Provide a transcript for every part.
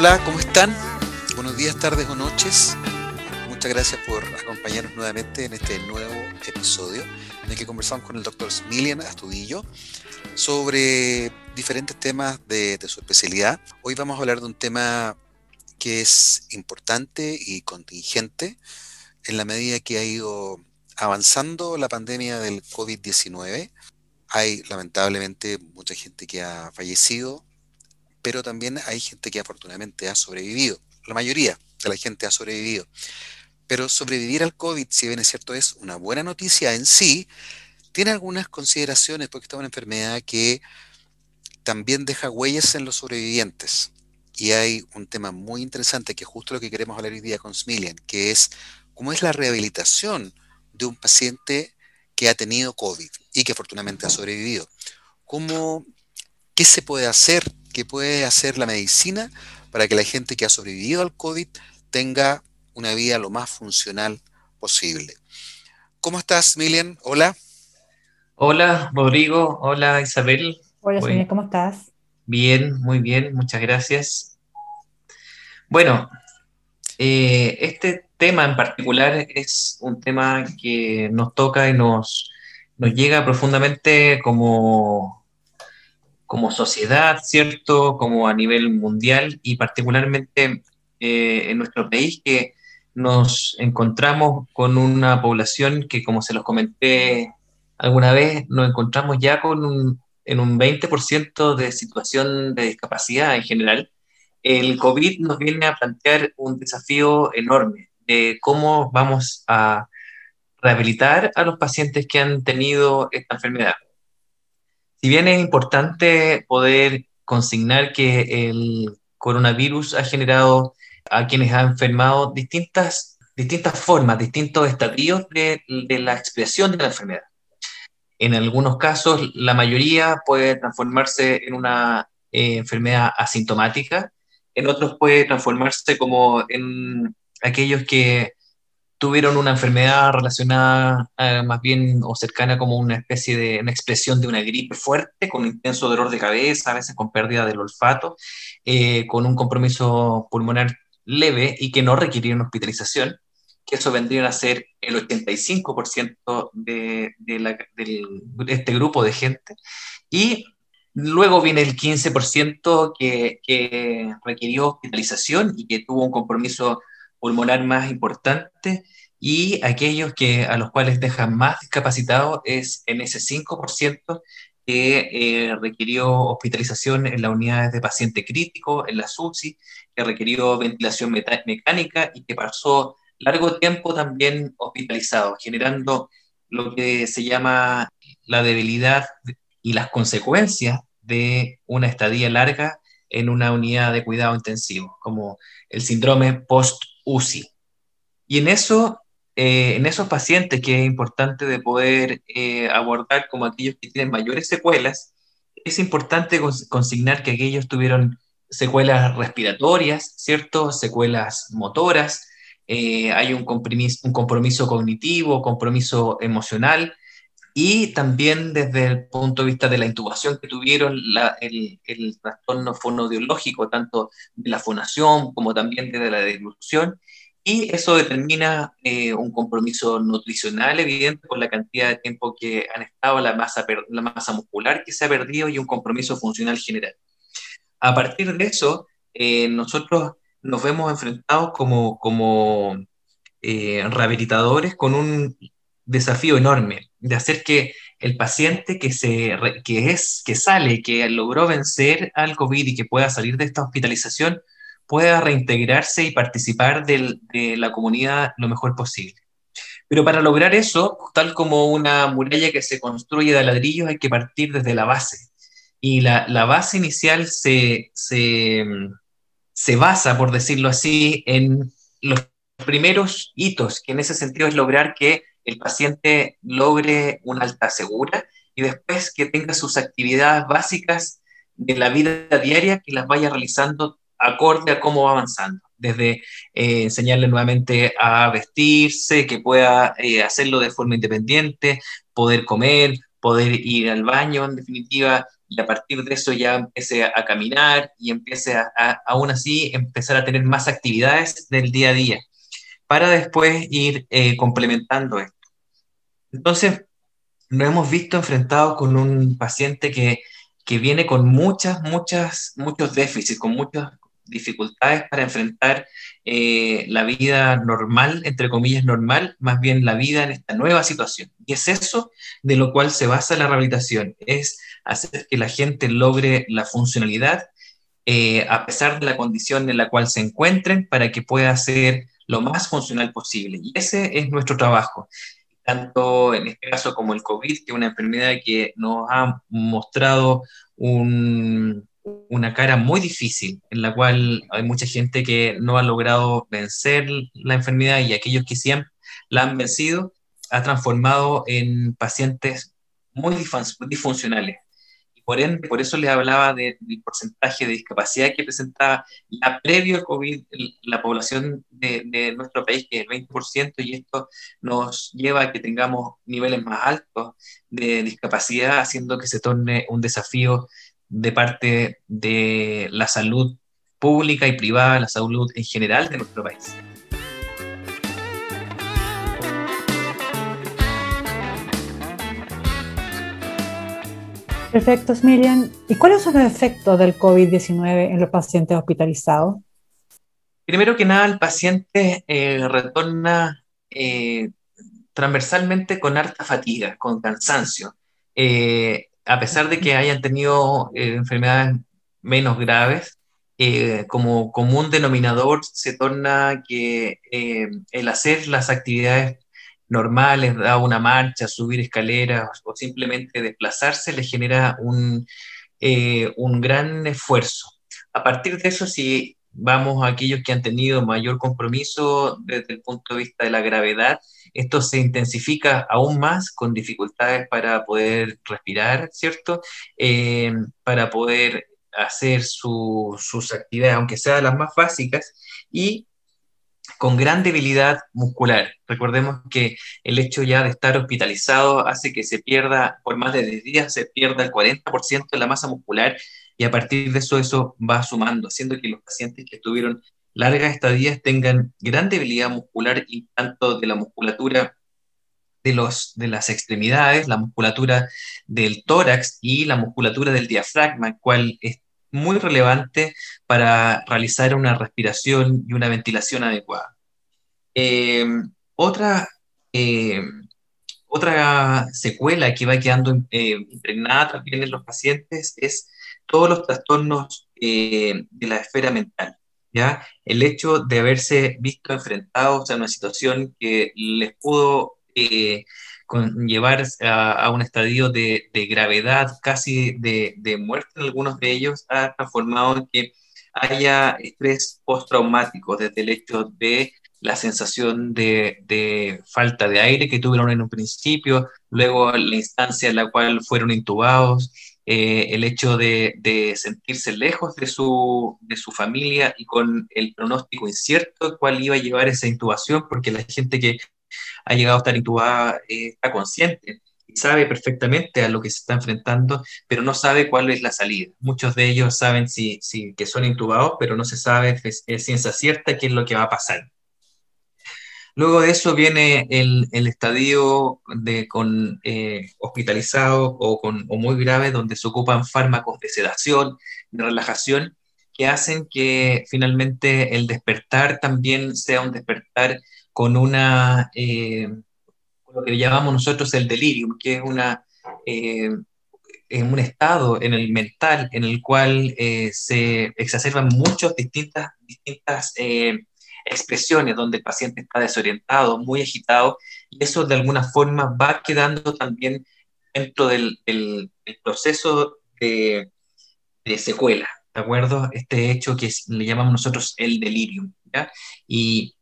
Hola, ¿cómo están? Buenos días, tardes o noches. Muchas gracias por acompañarnos nuevamente en este nuevo episodio en el que conversamos con el doctor Smilian Astudillo sobre diferentes temas de, de su especialidad. Hoy vamos a hablar de un tema que es importante y contingente en la medida que ha ido avanzando la pandemia del COVID-19. Hay lamentablemente mucha gente que ha fallecido, pero también hay gente que afortunadamente ha sobrevivido. La mayoría de la gente ha sobrevivido. Pero sobrevivir al COVID, si bien es cierto, es una buena noticia en sí, tiene algunas consideraciones porque esta es una enfermedad que también deja huellas en los sobrevivientes. Y hay un tema muy interesante que es justo lo que queremos hablar hoy día con Smilian, que es cómo es la rehabilitación de un paciente que ha tenido COVID y que afortunadamente ha sobrevivido. ¿Cómo, ¿Qué se puede hacer qué puede hacer la medicina para que la gente que ha sobrevivido al COVID tenga una vida lo más funcional posible. ¿Cómo estás, Milian? Hola. Hola, Rodrigo. Hola, Isabel. Hola, Sonia, ¿cómo estás? Bien, muy bien, muchas gracias. Bueno, eh, este tema en particular es un tema que nos toca y nos, nos llega profundamente como como sociedad, ¿cierto? Como a nivel mundial y particularmente eh, en nuestro país que nos encontramos con una población que, como se los comenté alguna vez, nos encontramos ya con un, en un 20% de situación de discapacidad en general. El COVID nos viene a plantear un desafío enorme de cómo vamos a rehabilitar a los pacientes que han tenido esta enfermedad si bien es importante poder consignar que el coronavirus ha generado a quienes han enfermado distintas, distintas formas, distintos estadios de, la expresión de la enfermedad. En algunos casos, la mayoría puede transformarse en una eh, enfermedad asintomática, en otros puede transformarse como en aquellos que tuvieron una enfermedad relacionada eh, más bien o cercana como una especie de una expresión de una gripe fuerte, con intenso dolor de cabeza, a veces con pérdida del olfato, eh, con un compromiso pulmonar leve y que no requirieron hospitalización, que eso vendría a ser el 85% de, de, de, este grupo de gente. Y luego viene el 15% que, que requirió hospitalización y que tuvo un compromiso pulmonar más importante y aquellos que, a los cuales dejan más discapacitados es en ese 5% que eh, requirió hospitalización en las unidades de paciente crítico, en la SUSI, que requirió ventilación mecánica y que pasó largo tiempo también hospitalizado, generando lo que se llama la debilidad y las consecuencias de una estadía larga en una unidad de cuidado intensivo, como el síndrome post-UCI. Y en eso, eh, en esos pacientes que es importante de poder eh, abordar como aquellos que tienen mayores secuelas, es importante consignar que aquellos tuvieron secuelas respiratorias, ¿cierto? Secuelas motoras, eh, hay un compromiso, un compromiso cognitivo, compromiso emocional, y también desde el punto de vista de la intubación que tuvieron, el, el, trastorno fonodiológico, tanto de la fonación como también de la deglución, y eso determina eh, un compromiso nutricional evidente por la cantidad de tiempo que han estado, la masa, la masa muscular que se ha perdido y un compromiso funcional general. A partir de eso, eh, nosotros nos vemos enfrentados como, como eh, rehabilitadores con un desafío enorme de hacer que el paciente que, se, que, es, que sale, que logró vencer al COVID y que pueda salir de esta hospitalización, pueda reintegrarse y participar de la comunidad lo mejor posible. Pero para lograr eso, tal como una muralla que se construye de ladrillos, hay que partir desde la base. Y la, la base inicial se, se, se basa, por decirlo así, en los primeros hitos, que en ese sentido es lograr que el paciente logre una alta segura y después que tenga sus actividades básicas de la vida diaria que las vaya realizando acorde a cómo va avanzando. Desde eh, enseñarle nuevamente a vestirse, que pueda eh, hacerlo de forma independiente, poder comer, poder ir al baño, en definitiva, y a partir de eso ya empiece a, caminar y empiece a, aún así empezar a tener más actividades del día a día para después ir eh, complementando esto. Entonces, nos hemos visto enfrentados con un paciente que, que viene con muchas, muchas, muchos déficits, con muchas dificultades para enfrentar eh, la vida normal, entre comillas normal, más bien la vida en esta nueva situación. Y es eso de lo cual se basa la rehabilitación, es hacer que la gente logre la funcionalidad eh, a pesar de la condición en la cual se encuentren para que pueda ser lo más funcional posible. Y ese es nuestro trabajo tanto en este caso como el COVID, que es una enfermedad que nos ha mostrado una cara muy difícil, en la cual hay mucha gente que no ha logrado vencer la enfermedad y aquellos que sí la han vencido, ha transformado en pacientes muy disfuncionales. Por ende, por eso les hablaba del porcentaje de discapacidad que presentaba ya previo COVID la población de, nuestro país, que es el 20%, y esto nos lleva a que tengamos niveles más altos de discapacidad, haciendo que se torne un desafío de parte de la salud pública y privada, la salud en general de nuestro país. Perfecto, Miriam. ¿Y cuáles son los efectos del COVID-19 en los pacientes hospitalizados? Primero que nada, el paciente eh, retorna eh, transversalmente con harta fatiga, con cansancio. Eh, a pesar de que hayan tenido enfermedades menos graves, como común denominador se torna que el hacer las actividades normales, dar una marcha, subir escaleras o simplemente desplazarse, le genera un, eh, un gran esfuerzo. A partir de eso, si vamos a aquellos que han tenido mayor compromiso desde el punto de vista de la gravedad, esto se intensifica aún más con dificultades para poder respirar, ¿cierto? Eh, para poder hacer sus actividades, aunque sean las más básicas, y con gran debilidad muscular. Recordemos que el hecho ya de estar hospitalizado hace que se pierda, por más de 10 días, se pierda el 40% de la masa muscular y a partir de eso eso va sumando, haciendo que los pacientes que tuvieron largas estadías tengan gran debilidad muscular y tanto de la musculatura de, los, de las extremidades, la musculatura del tórax y la musculatura del diafragma, cual es muy relevante para realizar una respiración y una ventilación adecuada. Eh, otra, eh, otra secuela que va quedando eh, impregnada también en los pacientes es todos los trastornos de la esfera mental. ¿ya? El hecho de haberse visto enfrentados a una situación que les pudo llevar a, un estadio de, gravedad, casi de, muerte en algunos de ellos, ha transformado en que haya estrés postraumático, desde el hecho de la sensación de, falta de aire que tuvieron en un principio, luego la instancia en la cual fueron intubados, eh, el hecho de, sentirse lejos de su, de su familia y con el pronóstico incierto cuál iba a llevar esa intubación, porque la gente que ha llegado a estar intubada, eh, está consciente y sabe perfectamente a lo que se está enfrentando, pero no sabe cuál es la salida. Muchos de ellos saben si, que son intubados, pero no se sabe es, ciencia cierta qué es lo que va a pasar. Luego de eso viene el, estadio de, con eh, hospitalizado o, con, o muy grave, donde se ocupan fármacos de sedación, de relajación, que hacen que finalmente el despertar también sea un despertar con una, eh, lo que llamamos nosotros el delirium, que es una, eh, un estado en el mental en el cual eh, se exacerban muchas distintas, distintas expresiones donde el paciente está desorientado, muy agitado, y eso de alguna forma va quedando también dentro del, proceso de, de, secuela, ¿de acuerdo? Este hecho que le llamamos nosotros el delirium, ¿ya? Y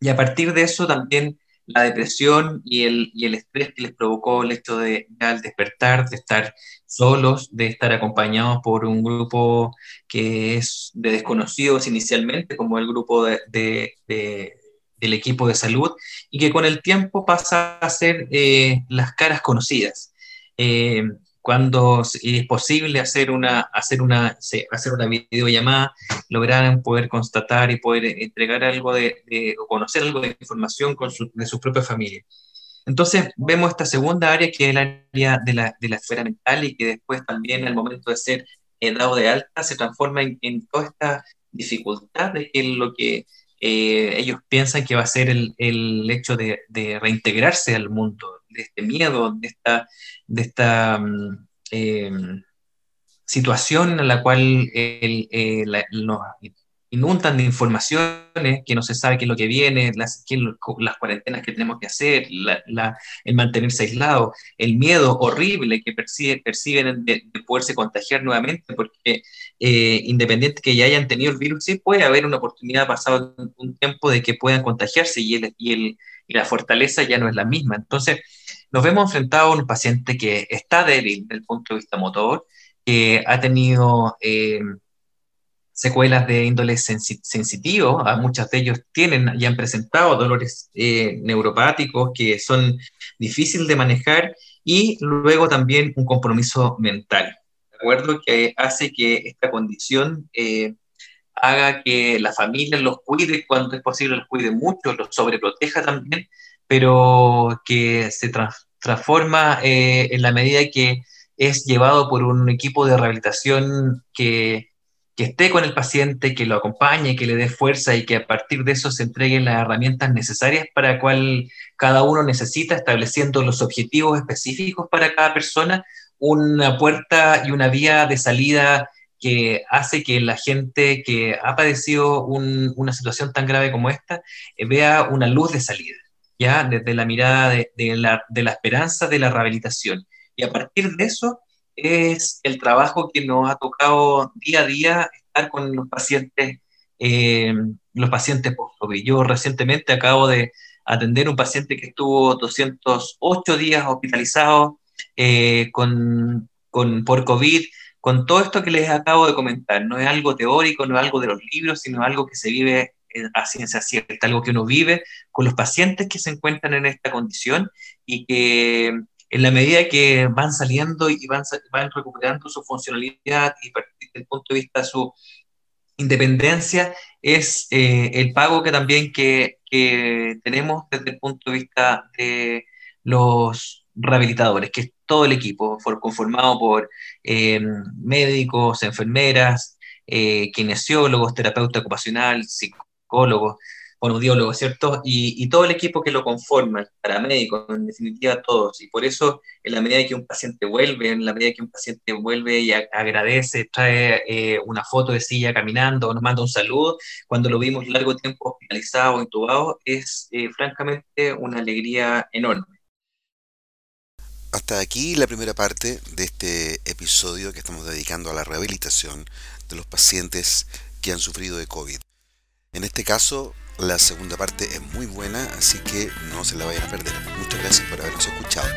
y a partir de eso también la depresión y el, y el estrés que les provocó el hecho de, al despertar, de estar solos, de estar acompañados por un grupo que es de desconocidos inicialmente, como el grupo de, de, del equipo de salud, y que con el tiempo pasa a ser eh, las caras conocidas. Eh, cuando es posible hacer una, hacer una, hacer una videollamada, lograran poder constatar y poder entregar algo de, o conocer algo de información con de su propia familia. Entonces vemos esta segunda área que es el área de la, de la esfera mental y que después también al momento de ser eh, dado de alta se transforma en, toda esta dificultad de que lo que eh, ellos piensan que va a ser el, el hecho de, reintegrarse al mundo, de este miedo, de esta, de esta mm, eh, situación en la cual eh, nos inundan de informaciones que no se sabe qué es lo que viene, las, las cuarentenas que tenemos que hacer, el mantenerse aislado, el miedo horrible que perciben de, poderse contagiar nuevamente, porque eh, independiente que ya hayan tenido el virus, sí puede haber una oportunidad pasado un tiempo de que puedan contagiarse y, y la fortaleza ya no es la misma. Entonces, nos vemos enfrentados a un paciente que está débil desde el punto de vista motor, que ha tenido eh, secuelas de índole sensitivo, a muchos de ellos tienen y han presentado dolores eh, neuropáticos que son difíciles de manejar y luego también un compromiso mental, ¿de acuerdo? Que hace que esta condición eh, haga que la familia los cuide cuando es posible, los cuide mucho, los sobreproteja también, pero que se transforma eh, en la medida que es llevado por un equipo de rehabilitación que, que, esté con el paciente, que lo acompañe, que le dé fuerza y que a partir de eso se entreguen las herramientas necesarias para cual cada uno necesita, estableciendo los objetivos específicos para cada persona, una puerta y una vía de salida que hace que la gente que ha padecido una situación tan grave como esta eh, vea una luz de salida ya desde la mirada de, la, esperanza de la rehabilitación. Y a partir de eso es el trabajo que nos ha tocado día a día estar con los pacientes, eh, los pacientes post-COVID. Yo recientemente acabo de atender un paciente que estuvo 208 días hospitalizado eh, con, por COVID, con todo esto que les acabo de comentar. No es algo teórico, no es algo de los libros, sino algo que se vive a ciencia cierta, algo que uno vive con los pacientes que se encuentran en esta condición y que en la medida que van saliendo y van, van recuperando su funcionalidad y desde el punto de vista de su independencia, es eh, el pago que también que, tenemos desde el punto de vista de los rehabilitadores, que es todo el equipo, conformado por eh, médicos, enfermeras, eh, kinesiólogos, terapeuta ocupacional, psicólogos, psicólogos, audiólogos, ¿cierto? Y, todo el equipo que lo conforma, paramédicos, en definitiva todos. Y por eso, en la medida que un paciente vuelve, en la medida que un paciente vuelve y agradece, trae eh, una foto de silla caminando, nos manda un saludo, cuando lo vimos largo tiempo hospitalizado o intubado, es eh, francamente una alegría enorme. Hasta aquí la primera parte de este episodio que estamos dedicando a la rehabilitación de los pacientes que han sufrido de COVID. En este caso, la segunda parte es muy buena, así que no se la vayan a perder. Muchas gracias por habernos escuchado.